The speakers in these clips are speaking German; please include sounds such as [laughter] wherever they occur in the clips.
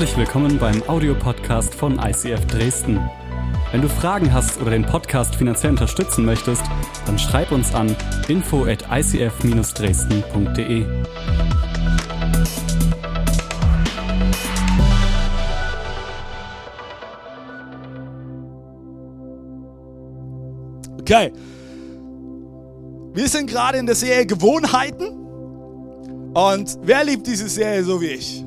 Herzlich willkommen beim Audiopodcast von ICF Dresden. Wenn du Fragen hast oder den Podcast finanziell unterstützen möchtest, dann schreib uns an info at icf-dresden.de. Okay. Wir sind gerade in der Serie Gewohnheiten. Und wer liebt diese Serie so wie ich?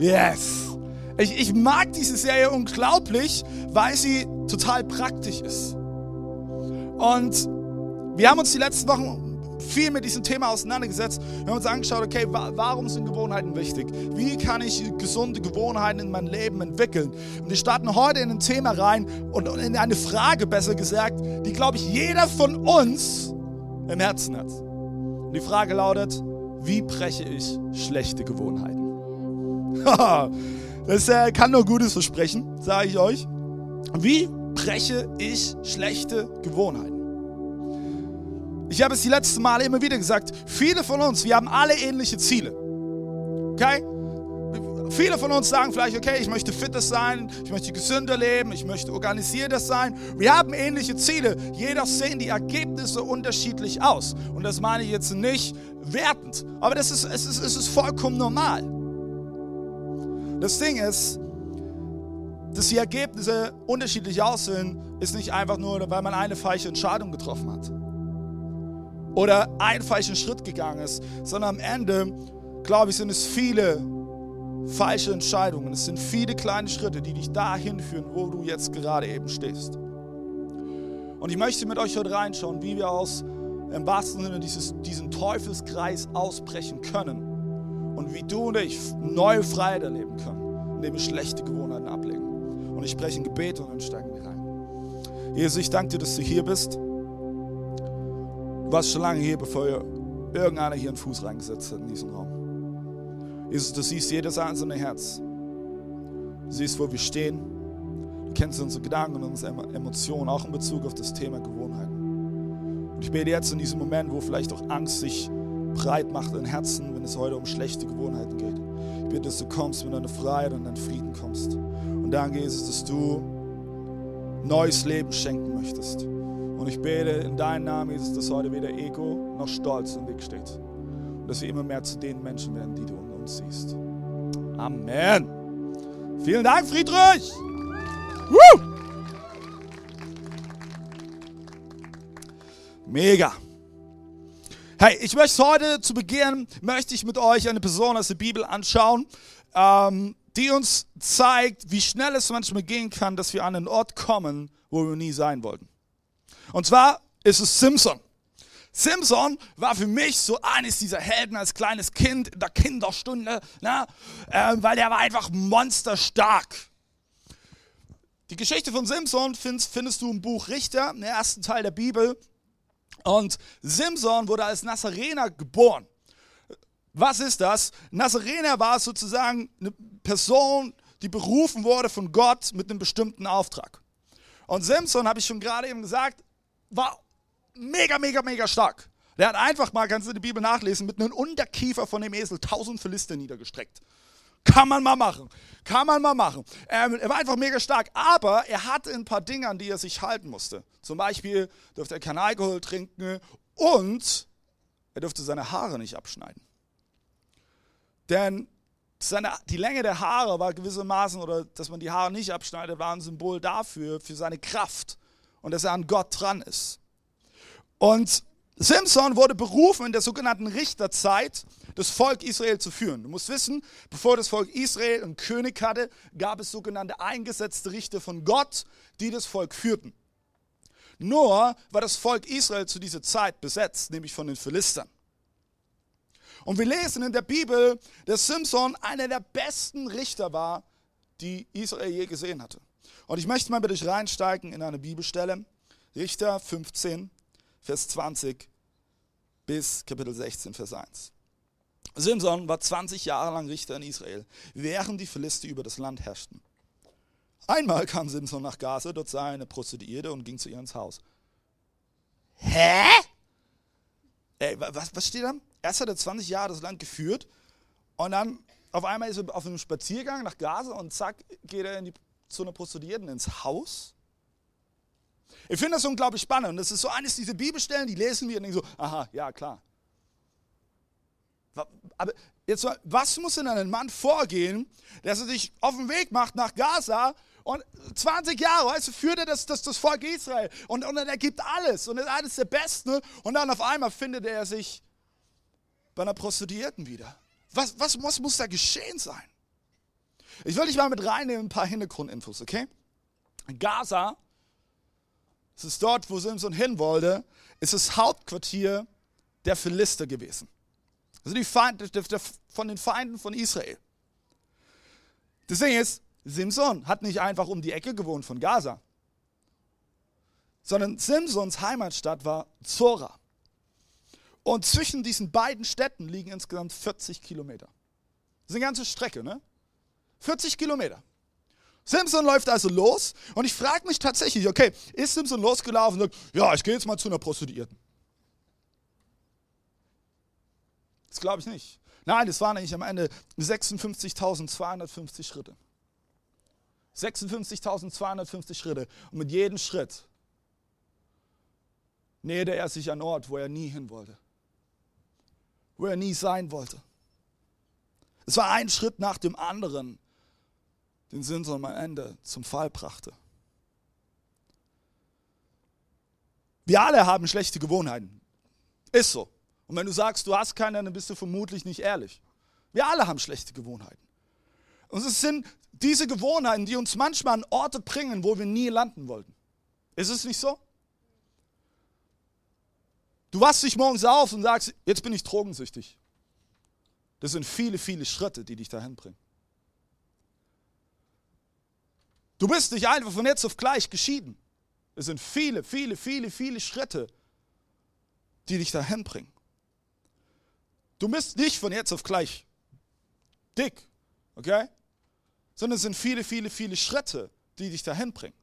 Yes. Ich, ich mag diese Serie unglaublich, weil sie total praktisch ist. Und wir haben uns die letzten Wochen viel mit diesem Thema auseinandergesetzt. Wir haben uns angeschaut, okay, warum sind Gewohnheiten wichtig? Wie kann ich gesunde Gewohnheiten in mein Leben entwickeln? Und wir starten heute in ein Thema rein und in eine Frage, besser gesagt, die, glaube ich, jeder von uns im Herzen hat. Und die Frage lautet, wie breche ich schlechte Gewohnheiten? Das äh, kann nur Gutes versprechen, sage ich euch. Wie breche ich schlechte Gewohnheiten? Ich habe es die letzten Male immer wieder gesagt, viele von uns, wir haben alle ähnliche Ziele. Okay? Viele von uns sagen vielleicht, okay, ich möchte fitter sein, ich möchte gesünder leben, ich möchte organisierter sein. Wir haben ähnliche Ziele. Jeder sehen die Ergebnisse unterschiedlich aus. Und das meine ich jetzt nicht wertend, aber das ist, es, ist, es ist vollkommen normal. Das Ding ist, dass die Ergebnisse unterschiedlich aussehen, ist nicht einfach nur, weil man eine falsche Entscheidung getroffen hat oder einen falschen Schritt gegangen ist, sondern am Ende, glaube ich, sind es viele falsche Entscheidungen. Es sind viele kleine Schritte, die dich dahin führen, wo du jetzt gerade eben stehst. Und ich möchte mit euch heute reinschauen, wie wir aus im wahrsten Sinne dieses, diesen Teufelskreis ausbrechen können und wie du und ich neue Freiheit erleben können, indem wir schlechte Gewohnheiten ablegen. Und ich spreche ein Gebet und dann steigen wir rein. Jesus, ich danke dir, dass du hier bist. Du warst schon lange hier, bevor irgendeiner hier einen Fuß reingesetzt hat in diesen Raum. Jesus, du siehst jedes einzelne Herz. Du siehst, wo wir stehen. Du kennst unsere Gedanken und unsere Emotionen, auch in Bezug auf das Thema Gewohnheiten. Und ich bete jetzt in diesem Moment, wo vielleicht auch Angst sich breit macht in Herzen, wenn es heute um schlechte Gewohnheiten geht. Ich bitte, dass du kommst mit deiner Freiheit und deinem Frieden kommst. Und danke, Jesus, dass du neues Leben schenken möchtest. Und ich bete in deinem Namen, Jesus, dass heute weder Ego noch Stolz im Weg steht. Und dass wir immer mehr zu den Menschen werden, die du in uns siehst. Amen. Vielen Dank, Friedrich. Woo! Mega. Hey, ich möchte heute zu Beginn, möchte ich mit euch eine Person aus der Bibel anschauen, ähm, die uns zeigt, wie schnell es manchmal gehen kann, dass wir an einen Ort kommen, wo wir nie sein wollten. Und zwar ist es Simpson. Simpson war für mich so eines dieser Helden als kleines Kind in der Kinderstunde, ne? äh, weil er war einfach monsterstark. Die Geschichte von Simpson findest, findest du im Buch Richter, im ersten Teil der Bibel. Und Simson wurde als Nazarener geboren. Was ist das? Nazarener war sozusagen eine Person, die berufen wurde von Gott mit einem bestimmten Auftrag. Und Simson, habe ich schon gerade eben gesagt, war mega, mega, mega stark. Der hat einfach mal, kannst du die Bibel nachlesen, mit einem Unterkiefer von dem Esel tausend Philister niedergestreckt. Kann man mal machen. Kann man mal machen. Ähm, er war einfach mega stark, aber er hatte ein paar Dinge, an die er sich halten musste. Zum Beispiel durfte er keinen Alkohol trinken und er durfte seine Haare nicht abschneiden. Denn seine, die Länge der Haare war gewissermaßen, oder dass man die Haare nicht abschneidet, war ein Symbol dafür, für seine Kraft und dass er an Gott dran ist. Und Simson wurde berufen in der sogenannten Richterzeit, das Volk Israel zu führen. Du musst wissen, bevor das Volk Israel einen König hatte, gab es sogenannte eingesetzte Richter von Gott, die das Volk führten. Nur war das Volk Israel zu dieser Zeit besetzt, nämlich von den Philistern. Und wir lesen in der Bibel, dass Simson einer der besten Richter war, die Israel je gesehen hatte. Und ich möchte mal mit euch reinsteigen in eine Bibelstelle, Richter 15, Vers 20 bis Kapitel 16, Vers 1. Simson war 20 Jahre lang Richter in Israel, während die Philister über das Land herrschten. Einmal kam Simson nach Gaza, dort sah er eine Prostituierte und ging zu ihr ins Haus. Hä? Ey, was, was steht da? Erst hat er 20 Jahre das Land geführt und dann auf einmal ist er auf einem Spaziergang nach Gaza und zack, geht er die, zu einer Prostituierten ins Haus. Ich finde das unglaublich spannend. Und das ist so eines dieser Bibelstellen, die lesen wir und denken so, aha, ja, klar. Aber jetzt, was muss in einem Mann vorgehen, dass er sich auf den Weg macht nach Gaza und 20 Jahre, weißt du, führt er das, das, das Volk Israel und, und er gibt alles und ist eines der Besten und dann auf einmal findet er sich bei einer Prostituierten wieder. Was, was, was muss da geschehen sein? Ich will dich mal mit reinnehmen, ein paar Hintergrundinfos, okay? Gaza, es ist dort, wo Simson hin wollte, ist das Hauptquartier der Philister gewesen. Also die Feinde, von den Feinden von Israel. Das Ding ist, Simson hat nicht einfach um die Ecke gewohnt von Gaza, sondern Simsons Heimatstadt war Zora. Und zwischen diesen beiden Städten liegen insgesamt 40 Kilometer. Das ist eine ganze Strecke, ne? 40 Kilometer. Simpson läuft also los und ich frage mich tatsächlich, okay, ist Simpson losgelaufen und sagt, ja, ich gehe jetzt mal zu einer Prostituierten? Das glaube ich nicht. Nein, das waren eigentlich am Ende 56.250 Schritte. 56.250 Schritte. Und mit jedem Schritt näherte er sich an Ort, wo er nie hin wollte. Wo er nie sein wollte. Es war ein Schritt nach dem anderen, den Simson am Ende zum Fall brachte. Wir alle haben schlechte Gewohnheiten. Ist so. Und wenn du sagst, du hast keine, dann bist du vermutlich nicht ehrlich. Wir alle haben schlechte Gewohnheiten. Und es sind diese Gewohnheiten, die uns manchmal an Orte bringen, wo wir nie landen wollten. Ist es nicht so? Du wachst dich morgens auf und sagst, jetzt bin ich drogensüchtig. Das sind viele, viele Schritte, die dich dahin bringen. Du bist nicht einfach von jetzt auf gleich geschieden. Es sind viele, viele, viele, viele Schritte, die dich dahin bringen. Du bist nicht von jetzt auf gleich dick, okay? Sondern es sind viele, viele, viele Schritte, die dich dahin bringen.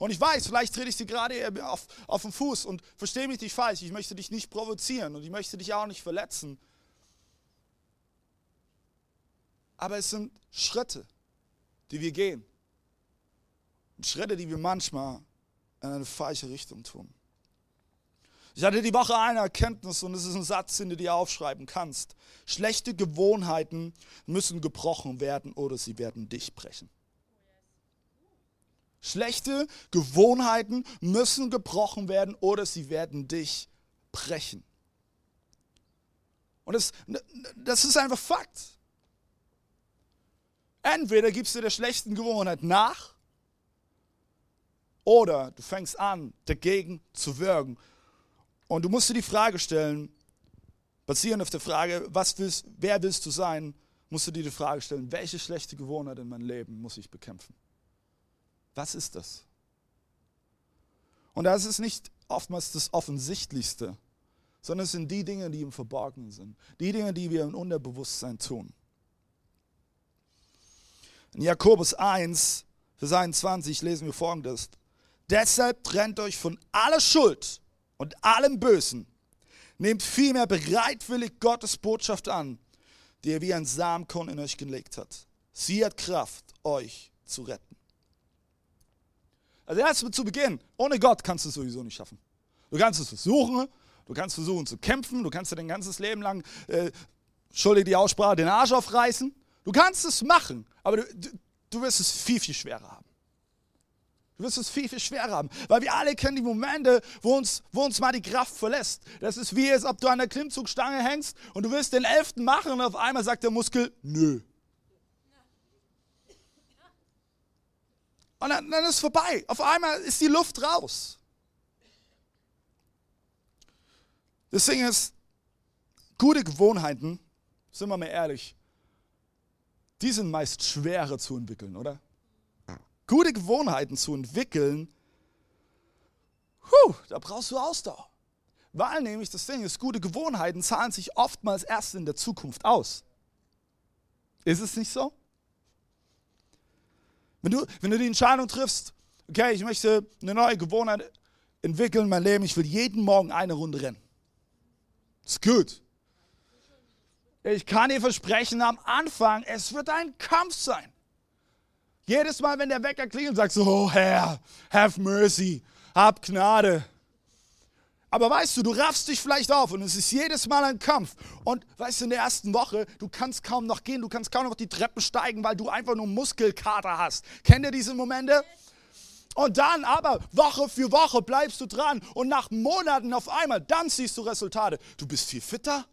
Und ich weiß, vielleicht trete ich dir gerade auf, auf den Fuß und verstehe mich nicht falsch. Ich möchte dich nicht provozieren und ich möchte dich auch nicht verletzen. Aber es sind Schritte, die wir gehen. Schritte, die wir manchmal in eine falsche Richtung tun. Ich hatte die Woche eine Erkenntnis und es ist ein Satz, den du dir aufschreiben kannst. Schlechte Gewohnheiten müssen gebrochen werden oder sie werden dich brechen. Schlechte Gewohnheiten müssen gebrochen werden oder sie werden dich brechen. Und das, das ist einfach Fakt. Entweder gibst du der schlechten Gewohnheit nach oder du fängst an, dagegen zu wirken und du musst dir die Frage stellen, basierend auf der Frage, was willst, wer willst du sein, musst du dir die Frage stellen, welche schlechte Gewohnheit in meinem Leben muss ich bekämpfen? Was ist das? Und das ist nicht oftmals das Offensichtlichste, sondern es sind die Dinge, die im Verborgenen sind. Die Dinge, die wir im Unterbewusstsein tun. In Jakobus 1, Vers 21 lesen wir folgendes. Deshalb trennt euch von aller Schuld und allem Bösen. Nehmt vielmehr bereitwillig Gottes Botschaft an, die er wie ein Samenkorn in euch gelegt hat. Sie hat Kraft, euch zu retten. Also erst zu Beginn, ohne Gott kannst du es sowieso nicht schaffen. Du kannst es versuchen, du kannst versuchen zu kämpfen, du kannst dir dein ganzes Leben lang, äh, schuldig die Aussprache, den Arsch aufreißen. Du kannst es machen, aber du, du, du wirst es viel, viel schwerer haben. Du wirst es viel, viel schwerer haben. Weil wir alle kennen die Momente, wo uns, wo uns mal die Kraft verlässt. Das ist wie, als ob du an der Klimmzugstange hängst und du willst den elften machen und auf einmal sagt der Muskel, nö. Und dann, dann ist es vorbei. Auf einmal ist die Luft raus. Deswegen ist gute Gewohnheiten, sind wir mal ehrlich, die sind meist schwerer zu entwickeln, oder? Gute Gewohnheiten zu entwickeln, puh, da brauchst du Ausdauer. Weil nämlich das Ding ist, gute Gewohnheiten zahlen sich oftmals erst in der Zukunft aus. Ist es nicht so? Wenn du, wenn du die Entscheidung triffst, okay, ich möchte eine neue Gewohnheit entwickeln in meinem Leben, ich will jeden Morgen eine Runde rennen. Ist gut. ich kann dir versprechen, am Anfang, es wird ein Kampf sein. Jedes Mal, wenn der Wecker klingelt, sagst du, oh Herr, have mercy, hab Gnade. Aber weißt du, du raffst dich vielleicht auf und es ist jedes Mal ein Kampf. Und weißt du, in der ersten Woche, du kannst kaum noch gehen, du kannst kaum noch die Treppen steigen, weil du einfach nur Muskelkater hast. Kennt ihr diese Momente? Und dann aber Woche für Woche bleibst du dran und nach Monaten auf einmal, dann siehst du Resultate. Du bist viel fitter,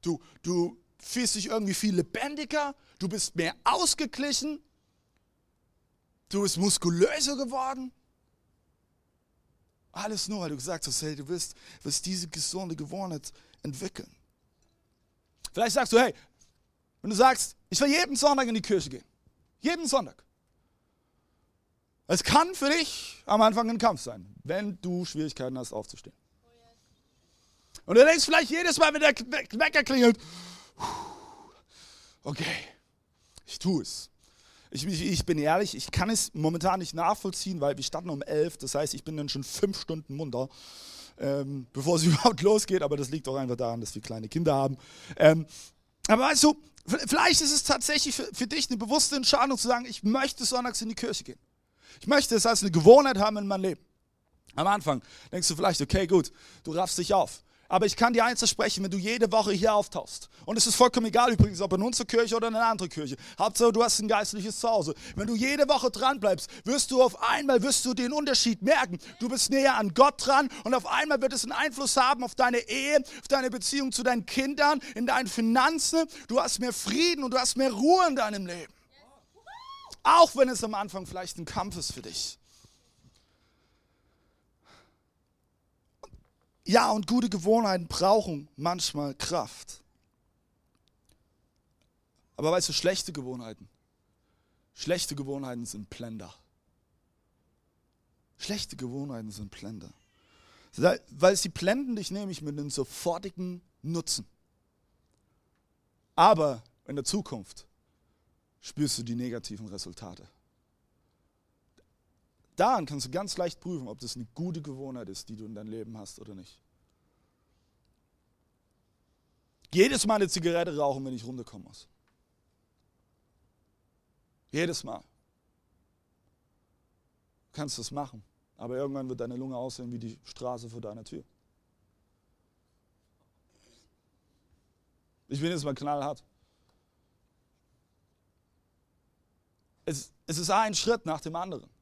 du, du fühlst dich irgendwie viel lebendiger, du bist mehr ausgeglichen, du bist muskulöser geworden. Alles nur, weil du gesagt hast, hey, du wirst, wirst diese gesunde Gewohnheit entwickeln. Vielleicht sagst du, hey, wenn du sagst, ich will jeden Sonntag in die Kirche gehen, jeden Sonntag. Es kann für dich am Anfang ein Kampf sein, wenn du Schwierigkeiten hast, aufzustehen. Und du denkst vielleicht jedes Mal, wenn der Wecker klingelt, okay, ich tue es. Ich, ich, bin ehrlich, ich kann es momentan nicht nachvollziehen, weil wir starten um elf, das heißt, ich bin dann schon fünf Stunden munter, ähm, bevor es [laughs] überhaupt losgeht, aber das liegt auch einfach daran, dass wir kleine Kinder haben. Ähm, aber weißt du, vielleicht ist es tatsächlich für, für dich eine bewusste Entscheidung zu sagen, ich möchte sonntags in die Kirche gehen. Ich möchte es als eine Gewohnheit haben in meinem Leben. Am Anfang denkst du vielleicht, okay, gut, du raffst dich auf. Aber ich kann dir eins versprechen, wenn du jede Woche hier auftauchst, und es ist vollkommen egal übrigens, ob in unserer Kirche oder in einer anderen Kirche, Hauptsache du hast ein geistliches Zuhause. Wenn du jede Woche dran bleibst, wirst du auf einmal wirst du den Unterschied merken. Du bist näher an Gott dran und auf einmal wird es einen Einfluss haben auf deine Ehe, auf deine Beziehung zu deinen Kindern, in deinen Finanzen. Du hast mehr Frieden und du hast mehr Ruhe in deinem Leben. Auch wenn es am Anfang vielleicht ein Kampf ist für dich. Ja, und gute Gewohnheiten brauchen manchmal Kraft. Aber weißt du, schlechte Gewohnheiten, schlechte Gewohnheiten sind Blender. Schlechte Gewohnheiten sind Blender. Weil sie blenden dich nämlich mit einem sofortigen Nutzen. Aber in der Zukunft spürst du die negativen Resultate. Daran kannst du ganz leicht prüfen, ob das eine gute Gewohnheit ist, die du in deinem Leben hast oder nicht. Jedes Mal eine Zigarette rauchen, wenn ich runterkommen muss. Jedes Mal. Du kannst das machen, aber irgendwann wird deine Lunge aussehen wie die Straße vor deiner Tür. Ich bin jetzt mal knallhart. Es, es ist ein Schritt nach dem anderen.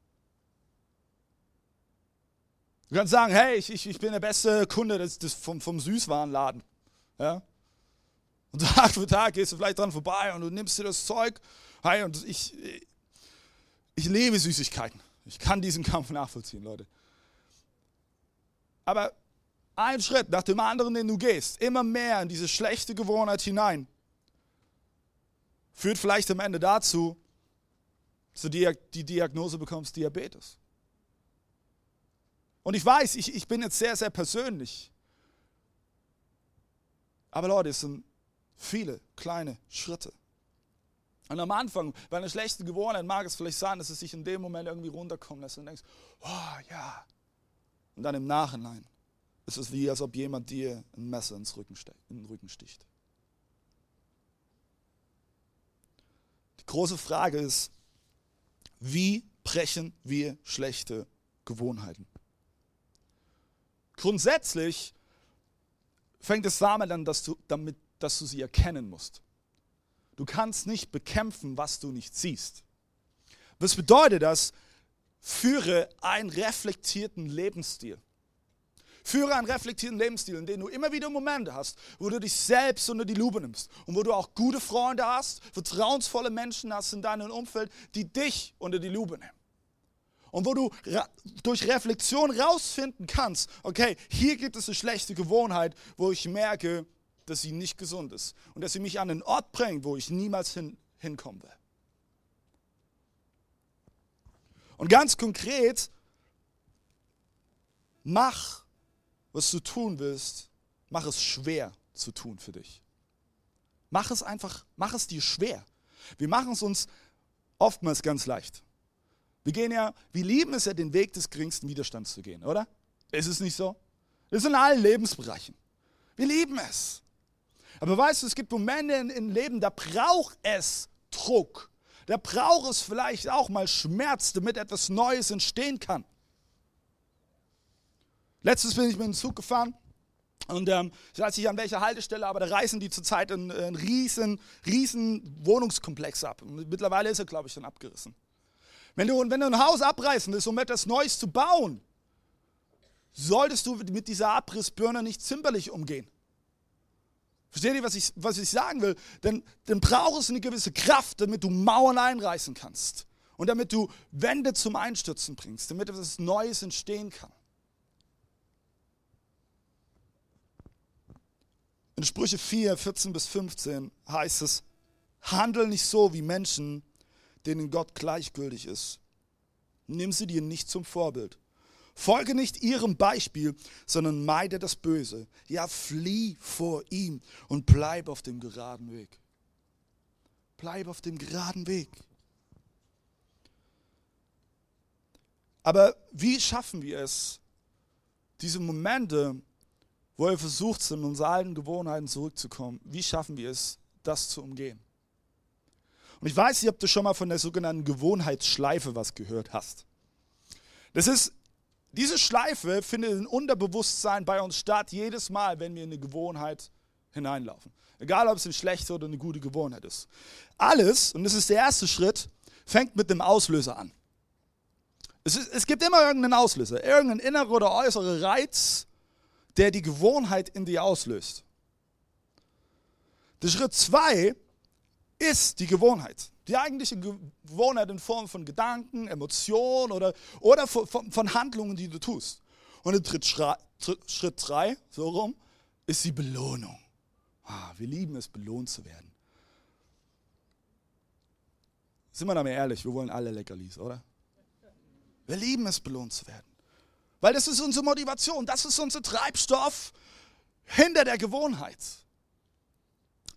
Du kannst sagen, hey, ich, ich, ich bin der beste Kunde des, des, vom, vom Süßwarenladen. Ja? Und [laughs] Tag für Tag gehst du vielleicht dran vorbei und du nimmst dir das Zeug. Hey, und ich, ich liebe Süßigkeiten. Ich kann diesen Kampf nachvollziehen, Leute. Aber ein Schritt nach dem anderen, den du gehst, immer mehr in diese schlechte Gewohnheit hinein, führt vielleicht am Ende dazu, dass du die Diagnose bekommst, Diabetes. Und ich weiß, ich, ich bin jetzt sehr, sehr persönlich. Aber Leute, es sind viele kleine Schritte. Und am Anfang, bei einer schlechten Gewohnheit mag es vielleicht sein, dass es sich in dem Moment irgendwie runterkommen lässt und denkst, oh ja. Und dann im Nachhinein ist es wie, als ob jemand dir ein Messer ins Rücken in den Rücken sticht. Die große Frage ist, wie brechen wir schlechte Gewohnheiten? Grundsätzlich fängt es damit an, dass du, damit, dass du sie erkennen musst. Du kannst nicht bekämpfen, was du nicht siehst. Was bedeutet das? Führe einen reflektierten Lebensstil. Führe einen reflektierten Lebensstil, in dem du immer wieder Momente hast, wo du dich selbst unter die Lupe nimmst und wo du auch gute Freunde hast, vertrauensvolle Menschen hast in deinem Umfeld, die dich unter die Lupe nehmen. Und wo du durch Reflexion rausfinden kannst, okay, hier gibt es eine schlechte Gewohnheit, wo ich merke, dass sie nicht gesund ist und dass sie mich an einen Ort bringt, wo ich niemals hin, hinkommen will. Und ganz konkret, mach, was du tun willst, mach es schwer zu tun für dich. Mach es einfach, mach es dir schwer. Wir machen es uns oftmals ganz leicht. Wir gehen ja, wir lieben es ja, den Weg des geringsten Widerstands zu gehen, oder? Ist es nicht so? Das ist in allen Lebensbereichen. Wir lieben es. Aber weißt du, es gibt Momente im Leben, da braucht es Druck. Da braucht es vielleicht auch mal Schmerz, damit etwas Neues entstehen kann. Letztens bin ich mit dem Zug gefahren und ähm, ich weiß nicht an welcher Haltestelle, aber da reißen die zurzeit einen, einen riesen, riesen Wohnungskomplex ab. Mittlerweile ist er, glaube ich, schon abgerissen. Wenn du, wenn du ein Haus abreißen willst, um etwas Neues zu bauen, solltest du mit dieser Abrissbirne nicht zimperlich umgehen. Versteht ihr, was ich, was ich sagen will? Denn dann braucht es eine gewisse Kraft, damit du Mauern einreißen kannst. Und damit du Wände zum Einstürzen bringst, damit etwas Neues entstehen kann. In Sprüche 4, 14 bis 15 heißt es, handel nicht so wie Menschen, denen Gott gleichgültig ist. Nimm sie dir nicht zum Vorbild. Folge nicht ihrem Beispiel, sondern meide das Böse. Ja, flieh vor ihm und bleib auf dem geraden Weg. Bleib auf dem geraden Weg. Aber wie schaffen wir es, diese Momente, wo wir versucht sind, unsere alten Gewohnheiten zurückzukommen, wie schaffen wir es, das zu umgehen? Und ich weiß nicht, ob du schon mal von der sogenannten Gewohnheitsschleife was gehört hast. Das ist, diese Schleife findet im Unterbewusstsein bei uns statt, jedes Mal, wenn wir in eine Gewohnheit hineinlaufen. Egal, ob es eine schlechte oder eine gute Gewohnheit ist. Alles, und das ist der erste Schritt, fängt mit dem Auslöser an. Es, ist, es gibt immer irgendeinen Auslöser, irgendeinen inneren oder äußeren Reiz, der die Gewohnheit in dir auslöst. Der Schritt zwei ist die Gewohnheit. Die eigentliche Gewohnheit in Form von Gedanken, Emotionen oder, oder von, von Handlungen, die du tust. Und der Tritt, Schritt drei, so rum, ist die Belohnung. Ah, wir lieben es, belohnt zu werden. Sind wir da mal ehrlich, wir wollen alle Leckerlis, oder? Wir lieben es, belohnt zu werden. Weil das ist unsere Motivation, das ist unser Treibstoff hinter der Gewohnheit.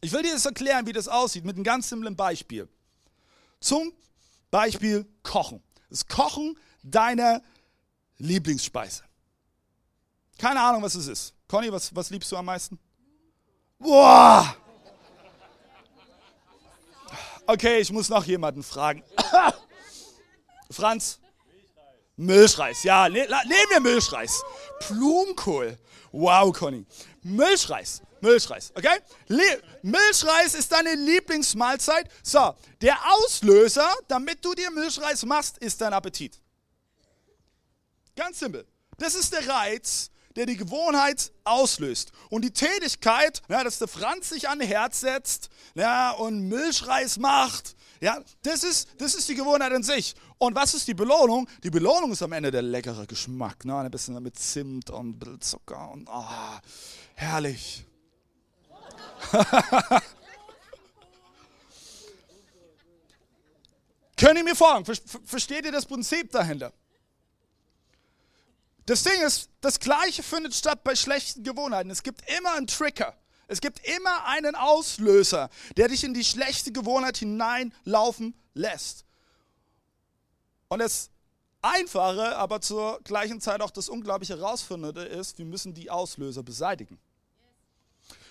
Ich will dir das erklären, wie das aussieht, mit einem ganz simplen Beispiel. Zum Beispiel Kochen. Das Kochen deiner Lieblingsspeise. Keine Ahnung, was es ist. Conny, was, was liebst du am meisten? Boah! Okay, ich muss noch jemanden fragen. [coughs] Franz? Milchreis. Ja, ne, nehmen wir Milchreis. Blumenkohl. Wow, Conny. Milchreis. Milchreis, okay? Le Milchreis ist deine Lieblingsmahlzeit. So, der Auslöser, damit du dir Milchreis machst, ist dein Appetit. Ganz simpel. Das ist der Reiz, der die Gewohnheit auslöst. Und die Tätigkeit, ja, dass der Franz sich an Herz setzt ja, und Milchreis macht, ja, das ist, das ist die Gewohnheit in sich. Und was ist die Belohnung? Die Belohnung ist am Ende der leckere Geschmack. Ne? Ein bisschen mit Zimt und ein bisschen Zucker und oh, herrlich. [laughs] Können ihr mir folgen? Versteht ihr das Prinzip dahinter? Das Ding ist, das Gleiche findet statt bei schlechten Gewohnheiten. Es gibt immer einen Trigger. Es gibt immer einen Auslöser, der dich in die schlechte Gewohnheit hineinlaufen lässt. Und das Einfache, aber zur gleichen Zeit auch das unglaublich Herausfordernde ist, wir müssen die Auslöser beseitigen.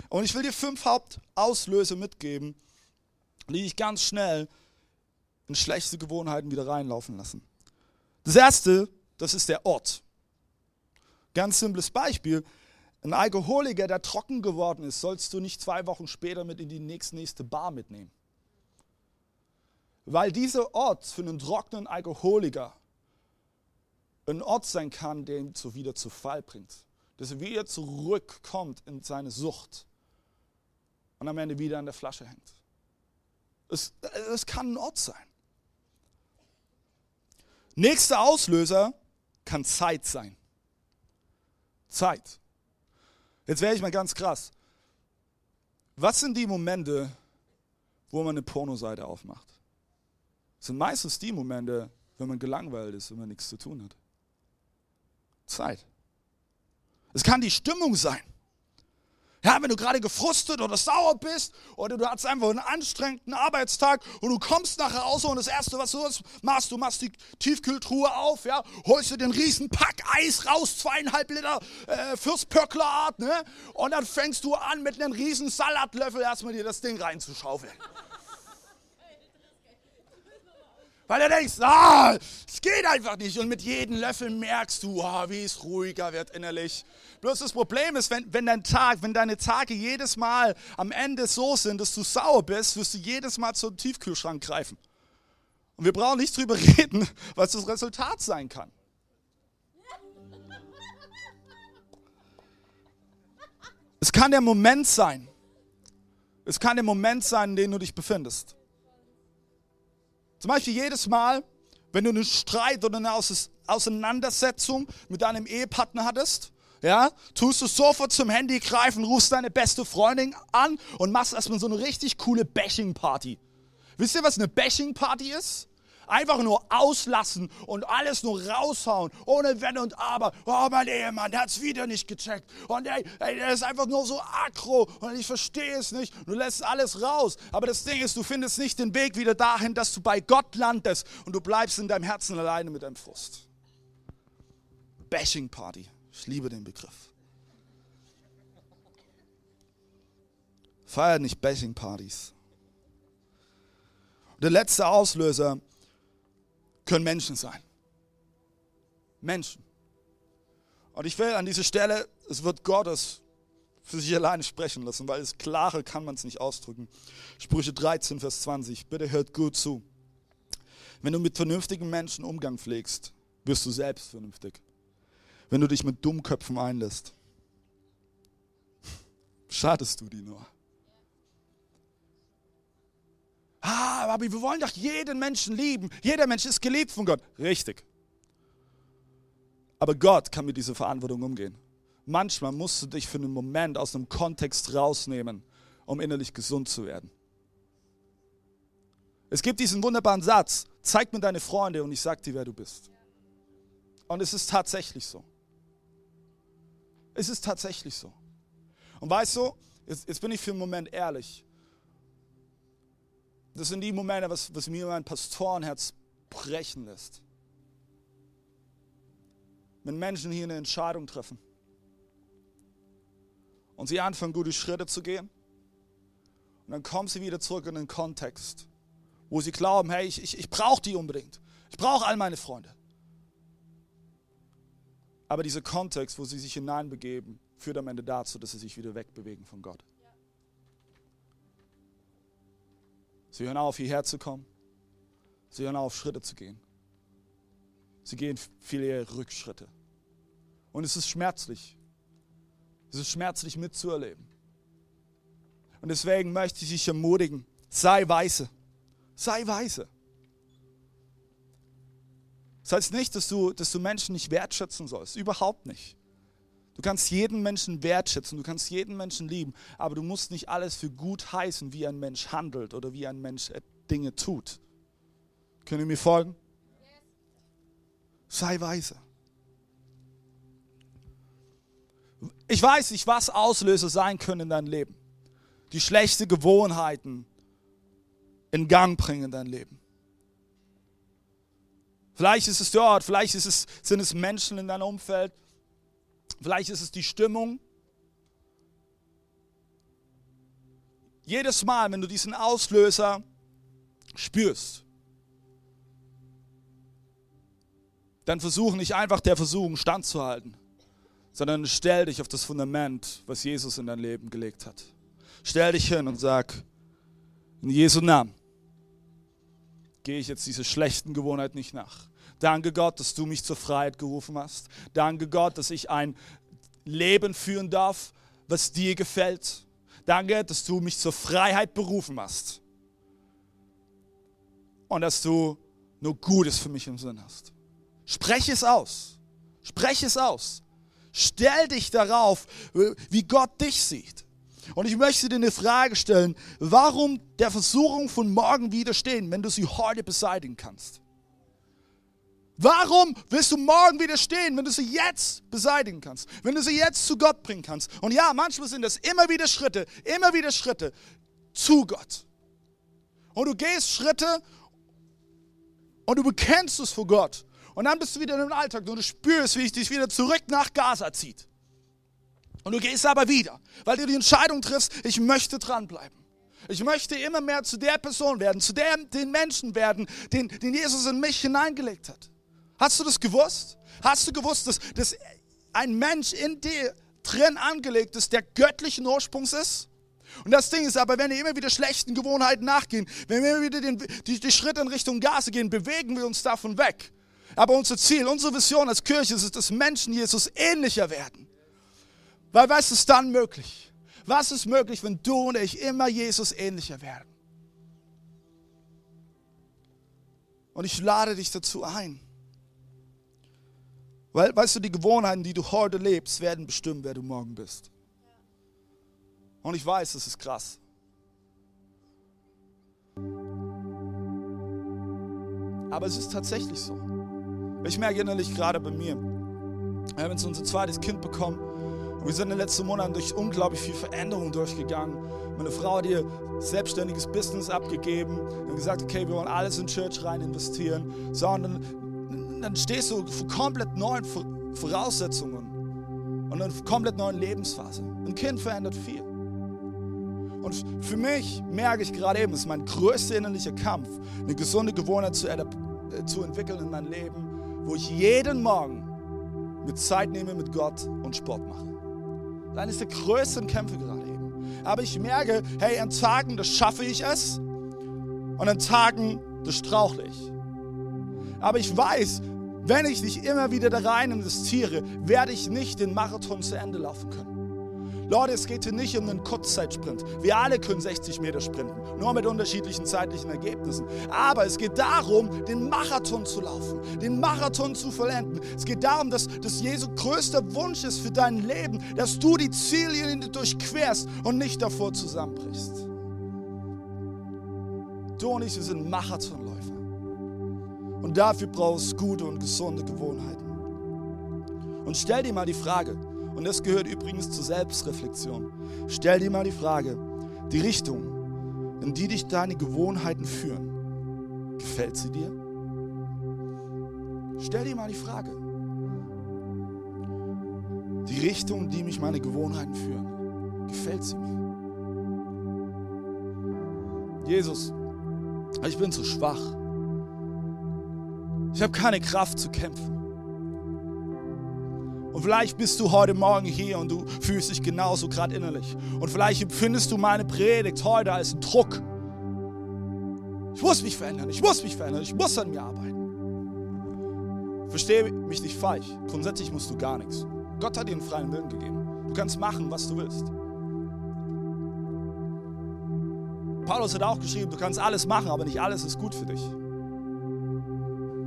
Und ich will dir fünf Hauptauslöser mitgeben, die dich ganz schnell in schlechte Gewohnheiten wieder reinlaufen lassen. Das erste, das ist der Ort. Ganz simples Beispiel. Ein Alkoholiker, der trocken geworden ist, sollst du nicht zwei Wochen später mit in die nächste Bar mitnehmen. Weil dieser Ort für einen trockenen Alkoholiker ein Ort sein kann, der ihn wieder zu Fall bringt. Dass er wieder zurückkommt in seine Sucht und am Ende wieder an der Flasche hängt. Es, es kann ein Ort sein. Nächster Auslöser kann Zeit sein. Zeit. Jetzt wäre ich mal ganz krass. Was sind die Momente, wo man eine Pornoseite aufmacht? Das sind meistens die Momente, wenn man gelangweilt ist, wenn man nichts zu tun hat. Zeit. Es kann die Stimmung sein. Ja, wenn du gerade gefrustet oder sauer bist oder du hast einfach einen anstrengenden Arbeitstag und du kommst nach Hause und das Erste, was du machst, du machst die Tiefkühltruhe auf, ja, holst dir den riesen Pack Eis raus, zweieinhalb Liter äh, Fürstpöcklerart, ne? Und dann fängst du an, mit einem riesen Salatlöffel erstmal dir das Ding reinzuschaufeln. Weil du denkst, ah, es geht einfach nicht. Und mit jedem Löffel merkst du, oh, wie es ruhiger wird innerlich. Bloß das Problem ist, wenn, wenn dein Tag, wenn deine Tage jedes Mal am Ende so sind, dass du sauer bist, wirst du jedes Mal zum Tiefkühlschrank greifen. Und wir brauchen nicht drüber [laughs] reden, was das Resultat sein kann. Es kann der Moment sein. Es kann der Moment sein, in dem du dich befindest. Zum Beispiel jedes Mal, wenn du einen Streit oder eine Auseinandersetzung mit deinem Ehepartner hattest, ja, tust du sofort zum Handy greifen, rufst deine beste Freundin an und machst erstmal so eine richtig coole Bashing-Party. Wisst ihr, was eine Bashing-Party ist? Einfach nur auslassen und alles nur raushauen, ohne Wenn und Aber. Oh, mein Ehemann, der hat es wieder nicht gecheckt. Und ey, ey, der ist einfach nur so aggro und ich verstehe es nicht. Du lässt alles raus. Aber das Ding ist, du findest nicht den Weg wieder dahin, dass du bei Gott landest und du bleibst in deinem Herzen alleine mit deinem Frust. Bashing Party. Ich liebe den Begriff. Feiert nicht Bashing Partys. Der letzte Auslöser können Menschen sein. Menschen. Und ich will an dieser Stelle, es wird Gottes für sich alleine sprechen lassen, weil es klarer kann man es nicht ausdrücken. Sprüche 13, Vers 20. Bitte hört gut zu. Wenn du mit vernünftigen Menschen Umgang pflegst, wirst du selbst vernünftig. Wenn du dich mit Dummköpfen einlässt, [laughs] schadest du die nur. Ah, aber wir wollen doch jeden Menschen lieben. Jeder Mensch ist geliebt von Gott. Richtig. Aber Gott kann mit dieser Verantwortung umgehen. Manchmal musst du dich für einen Moment aus einem Kontext rausnehmen, um innerlich gesund zu werden. Es gibt diesen wunderbaren Satz, zeig mir deine Freunde und ich sag dir, wer du bist. Und es ist tatsächlich so. Es ist tatsächlich so. Und weißt du, jetzt, jetzt bin ich für einen Moment ehrlich. Das sind die Momente, was, was mir mein Pastorenherz brechen lässt. Wenn Menschen hier eine Entscheidung treffen und sie anfangen, gute Schritte zu gehen, und dann kommen sie wieder zurück in den Kontext, wo sie glauben, hey, ich, ich, ich brauche die unbedingt. Ich brauche all meine Freunde. Aber dieser Kontext, wo sie sich hineinbegeben, führt am Ende dazu, dass sie sich wieder wegbewegen von Gott. Sie hören auf, hierher zu kommen. Sie hören auf, Schritte zu gehen. Sie gehen viel eher Rückschritte. Und es ist schmerzlich. Es ist schmerzlich mitzuerleben. Und deswegen möchte ich dich ermutigen, sei weise. Sei weise. Das heißt nicht, dass du, dass du Menschen nicht wertschätzen sollst. Überhaupt nicht. Du kannst jeden Menschen wertschätzen, du kannst jeden Menschen lieben, aber du musst nicht alles für gut heißen, wie ein Mensch handelt oder wie ein Mensch Dinge tut. Können ihr mir folgen? Sei weise. Ich weiß nicht, was Auslöser sein können in deinem Leben. Die schlechte Gewohnheiten in Gang bringen in dein Leben. Vielleicht ist es dort, vielleicht es, sind es Menschen in deinem Umfeld, Vielleicht ist es die Stimmung. Jedes Mal, wenn du diesen Auslöser spürst, dann versuch nicht einfach der Versuchung standzuhalten, sondern stell dich auf das Fundament, was Jesus in dein Leben gelegt hat. Stell dich hin und sag, in Jesu Namen gehe ich jetzt diese schlechten Gewohnheiten nicht nach. Danke Gott, dass du mich zur Freiheit gerufen hast. Danke Gott, dass ich ein Leben führen darf, was dir gefällt. Danke, dass du mich zur Freiheit berufen hast. Und dass du nur Gutes für mich im Sinn hast. Spreche es aus. Spreche es aus. Stell dich darauf, wie Gott dich sieht. Und ich möchte dir eine Frage stellen, warum der Versuchung von morgen widerstehen, wenn du sie heute beseitigen kannst? Warum willst du morgen wieder stehen, wenn du sie jetzt beseitigen kannst? Wenn du sie jetzt zu Gott bringen kannst? Und ja, manchmal sind das immer wieder Schritte, immer wieder Schritte zu Gott. Und du gehst Schritte und du bekennst es vor Gott. Und dann bist du wieder im Alltag und du spürst, wie ich dich wieder zurück nach Gaza zieht. Und du gehst aber wieder, weil du die Entscheidung triffst, ich möchte dranbleiben. Ich möchte immer mehr zu der Person werden, zu der, den Menschen werden, den, den Jesus in mich hineingelegt hat. Hast du das gewusst? Hast du gewusst, dass, dass ein Mensch in dir drin angelegt ist, der göttlichen Ursprungs ist? Und das Ding ist aber, wenn wir immer wieder schlechten Gewohnheiten nachgehen, wenn wir immer wieder den, die, die Schritte in Richtung Gase gehen, bewegen wir uns davon weg. Aber unser Ziel, unsere Vision als Kirche ist es, dass Menschen Jesus ähnlicher werden. Weil was ist dann möglich? Was ist möglich, wenn du und ich immer Jesus ähnlicher werden? Und ich lade dich dazu ein. Weil, weißt du, die Gewohnheiten, die du heute lebst, werden bestimmen, wer du morgen bist. Und ich weiß, das ist krass. Aber es ist tatsächlich so. Ich merke innerlich gerade bei mir, wir haben jetzt unser zweites Kind bekommen und wir sind in den letzten Monaten durch unglaublich viel Veränderung durchgegangen. Meine Frau hat ihr selbstständiges Business abgegeben und gesagt, okay, wir wollen alles in Church rein investieren. Sondern dann stehst du vor komplett neuen Voraussetzungen und einer komplett neuen Lebensphase. Ein Kind verändert viel. Und für mich merke ich gerade eben, es ist mein größter innerlicher Kampf, eine gesunde Gewohnheit zu, äh, zu entwickeln in meinem Leben, wo ich jeden Morgen mit Zeit nehme mit Gott und Sport mache. Das ist der größten Kämpfe gerade eben. Aber ich merke, hey, an Tagen, das schaffe ich es und an Tagen, das strauchle ich. Aber ich weiß, wenn ich nicht immer wieder da rein investiere, werde ich nicht den Marathon zu Ende laufen können. Leute, es geht hier nicht um einen Kurzzeitsprint. Wir alle können 60 Meter sprinten, nur mit unterschiedlichen zeitlichen Ergebnissen. Aber es geht darum, den Marathon zu laufen, den Marathon zu vollenden. Es geht darum, dass, dass Jesu größter Wunsch ist für dein Leben, dass du die Ziellinie durchquerst und nicht davor zusammenbrichst. Du und ich, wir sind Marathonläufer. Und dafür brauchst du gute und gesunde Gewohnheiten. Und stell dir mal die Frage, und das gehört übrigens zur Selbstreflexion, stell dir mal die Frage, die Richtung, in die dich deine Gewohnheiten führen, gefällt sie dir? Stell dir mal die Frage, die Richtung, in die mich meine Gewohnheiten führen, gefällt sie mir? Jesus, ich bin zu schwach. Ich habe keine Kraft zu kämpfen. Und vielleicht bist du heute Morgen hier und du fühlst dich genauso gerade innerlich. Und vielleicht empfindest du meine Predigt heute als Druck. Ich muss mich verändern, ich muss mich verändern, ich muss an mir arbeiten. Verstehe mich nicht falsch. Grundsätzlich musst du gar nichts. Gott hat dir einen freien Willen gegeben. Du kannst machen, was du willst. Paulus hat auch geschrieben, du kannst alles machen, aber nicht alles ist gut für dich.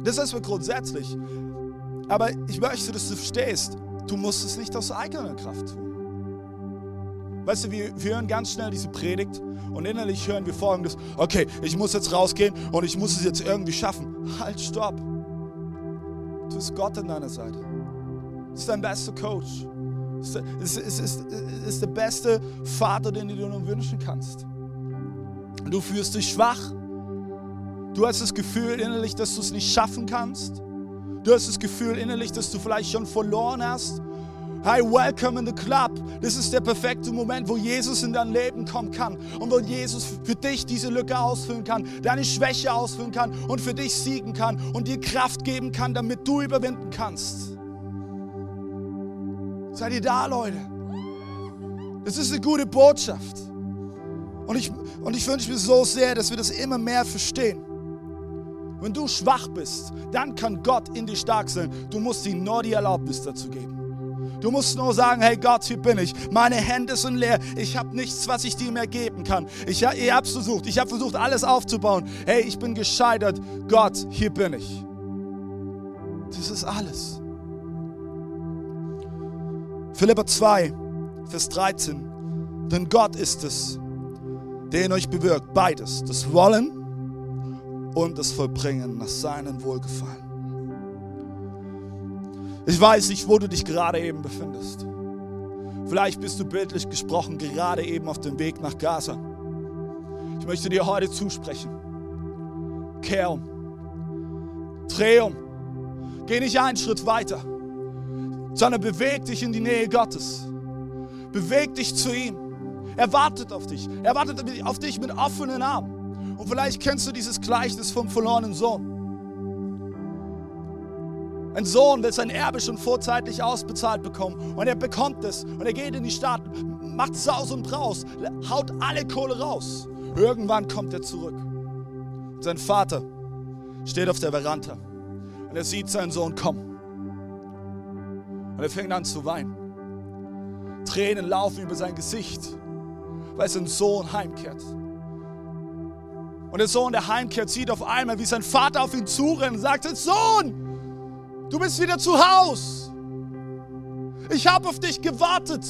Das ist mir grundsätzlich. Aber ich möchte, dass du verstehst, du musst es nicht aus eigener Kraft tun. Weißt du, wir, wir hören ganz schnell diese Predigt und innerlich hören wir folgendes, okay, ich muss jetzt rausgehen und ich muss es jetzt irgendwie schaffen. Halt, stopp. Du bist Gott an deiner Seite. Das ist dein bester Coach. Das ist, ist, ist, ist der beste Vater, den du dir nur wünschen kannst. Du fühlst dich schwach. Du hast das Gefühl innerlich, dass du es nicht schaffen kannst. Du hast das Gefühl innerlich, dass du vielleicht schon verloren hast. Hi, welcome in the club. Das ist der perfekte Moment, wo Jesus in dein Leben kommen kann und wo Jesus für dich diese Lücke ausfüllen kann, deine Schwäche ausfüllen kann und für dich siegen kann und dir Kraft geben kann, damit du überwinden kannst. Seid ihr da, Leute? Das ist eine gute Botschaft. Und ich, und ich wünsche mir so sehr, dass wir das immer mehr verstehen. Wenn du schwach bist, dann kann Gott in dir stark sein. Du musst ihm nur die Erlaubnis dazu geben. Du musst nur sagen, hey Gott, hier bin ich. Meine Hände sind leer. Ich habe nichts, was ich dir mehr geben kann. Ich, ich habe versucht. Ich habe versucht, alles aufzubauen. Hey, ich bin gescheitert. Gott, hier bin ich. Das ist alles. Philippa 2, Vers 13. Denn Gott ist es, der in euch bewirkt, beides, das Wollen und das Vollbringen nach seinem Wohlgefallen. Ich weiß nicht, wo du dich gerade eben befindest. Vielleicht bist du bildlich gesprochen gerade eben auf dem Weg nach Gaza. Ich möchte dir heute zusprechen. Kehr um. Dreh um. Geh nicht einen Schritt weiter, sondern beweg dich in die Nähe Gottes. Beweg dich zu ihm. Er wartet auf dich. Er wartet auf dich mit offenen Armen. Und vielleicht kennst du dieses Gleichnis vom verlorenen Sohn. Ein Sohn will sein Erbe schon vorzeitig ausbezahlt bekommen und er bekommt es und er geht in die Stadt, macht Saus und Braus, haut alle Kohle raus. Irgendwann kommt er zurück. Und sein Vater steht auf der Veranda und er sieht seinen Sohn kommen. Und er fängt an zu weinen. Tränen laufen über sein Gesicht, weil sein Sohn heimkehrt. Und der Sohn, der heimkehrt, sieht auf einmal, wie sein Vater auf ihn zurennt und sagt, Sohn, Du bist wieder zu Haus. Ich habe auf dich gewartet.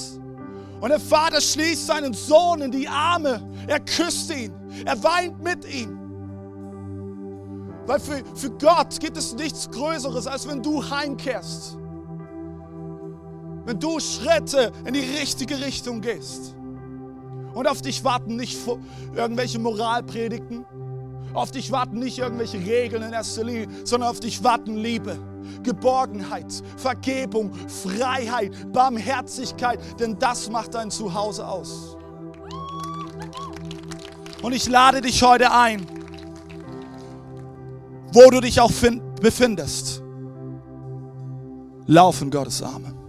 Und der Vater schließt seinen Sohn in die Arme. Er küsst ihn. Er weint mit ihm. Weil für, für Gott gibt es nichts Größeres, als wenn du heimkehrst. Wenn du Schritte in die richtige Richtung gehst. Und auf dich warten nicht irgendwelche Moralpredigten. Auf dich warten nicht irgendwelche Regeln in erster Linie, sondern auf dich warten Liebe. Geborgenheit, Vergebung, Freiheit, Barmherzigkeit, denn das macht dein Zuhause aus. Und ich lade dich heute ein, wo du dich auch befindest. Lauf in Gottes Arme.